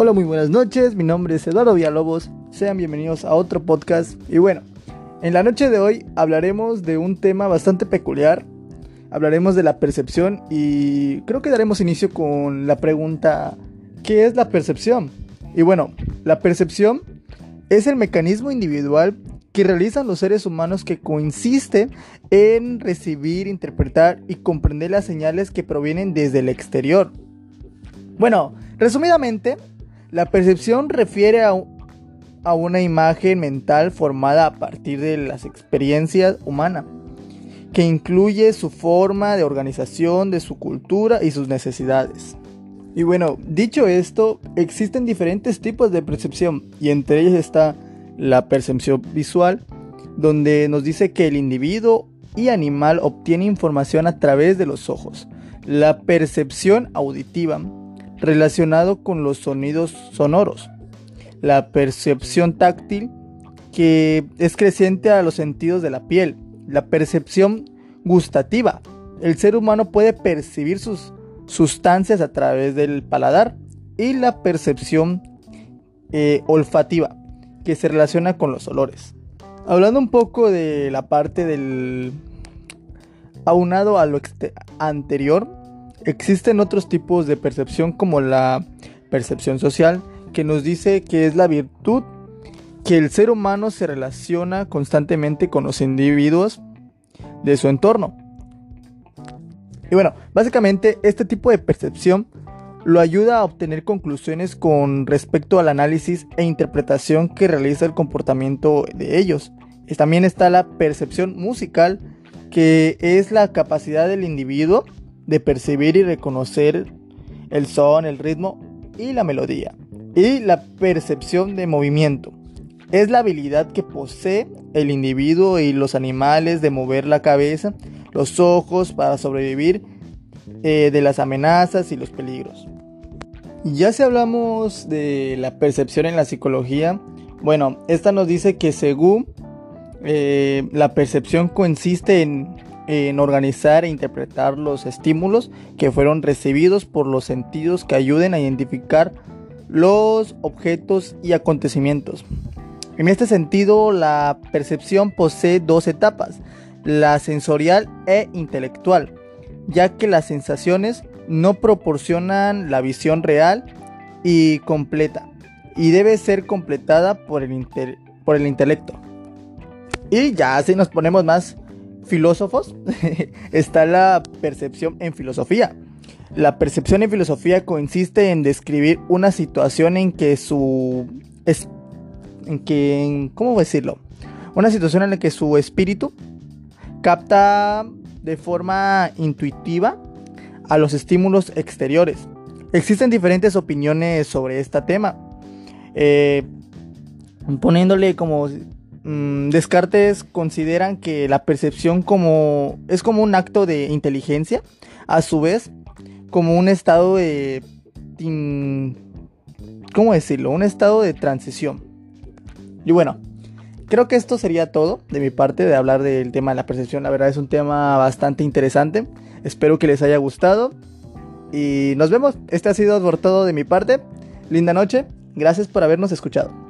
Hola, muy buenas noches. Mi nombre es Eduardo Villalobos. Sean bienvenidos a otro podcast. Y bueno, en la noche de hoy hablaremos de un tema bastante peculiar. Hablaremos de la percepción y creo que daremos inicio con la pregunta ¿qué es la percepción? Y bueno, la percepción es el mecanismo individual que realizan los seres humanos que consiste en recibir, interpretar y comprender las señales que provienen desde el exterior. Bueno, resumidamente, la percepción refiere a, a una imagen mental formada a partir de las experiencias humanas, que incluye su forma de organización, de su cultura y sus necesidades. Y bueno, dicho esto, existen diferentes tipos de percepción y entre ellos está la percepción visual, donde nos dice que el individuo y animal obtiene información a través de los ojos. La percepción auditiva, relacionado con los sonidos sonoros. La percepción táctil, que es creciente a los sentidos de la piel. La percepción gustativa. El ser humano puede percibir sus sustancias a través del paladar. Y la percepción eh, olfativa, que se relaciona con los olores. Hablando un poco de la parte del aunado a lo anterior, Existen otros tipos de percepción como la percepción social, que nos dice que es la virtud que el ser humano se relaciona constantemente con los individuos de su entorno. Y bueno, básicamente este tipo de percepción lo ayuda a obtener conclusiones con respecto al análisis e interpretación que realiza el comportamiento de ellos. También está la percepción musical, que es la capacidad del individuo de percibir y reconocer el son, el ritmo y la melodía. Y la percepción de movimiento. Es la habilidad que posee el individuo y los animales de mover la cabeza, los ojos para sobrevivir eh, de las amenazas y los peligros. Ya si hablamos de la percepción en la psicología, bueno, esta nos dice que según eh, la percepción consiste en en organizar e interpretar los estímulos que fueron recibidos por los sentidos que ayuden a identificar los objetos y acontecimientos. En este sentido, la percepción posee dos etapas, la sensorial e intelectual, ya que las sensaciones no proporcionan la visión real y completa, y debe ser completada por el, por el intelecto. Y ya así nos ponemos más filósofos está la percepción en filosofía. La percepción en filosofía consiste en describir una situación en que su es, en que cómo decirlo, una situación en la que su espíritu capta de forma intuitiva a los estímulos exteriores. Existen diferentes opiniones sobre este tema, eh, poniéndole como Descartes consideran que la percepción como es como un acto de inteligencia, a su vez como un estado de ¿cómo decirlo? Un estado de transición. Y bueno, creo que esto sería todo de mi parte de hablar del tema de la percepción. La verdad es un tema bastante interesante. Espero que les haya gustado. Y nos vemos. Este ha sido por todo de mi parte. Linda noche. Gracias por habernos escuchado.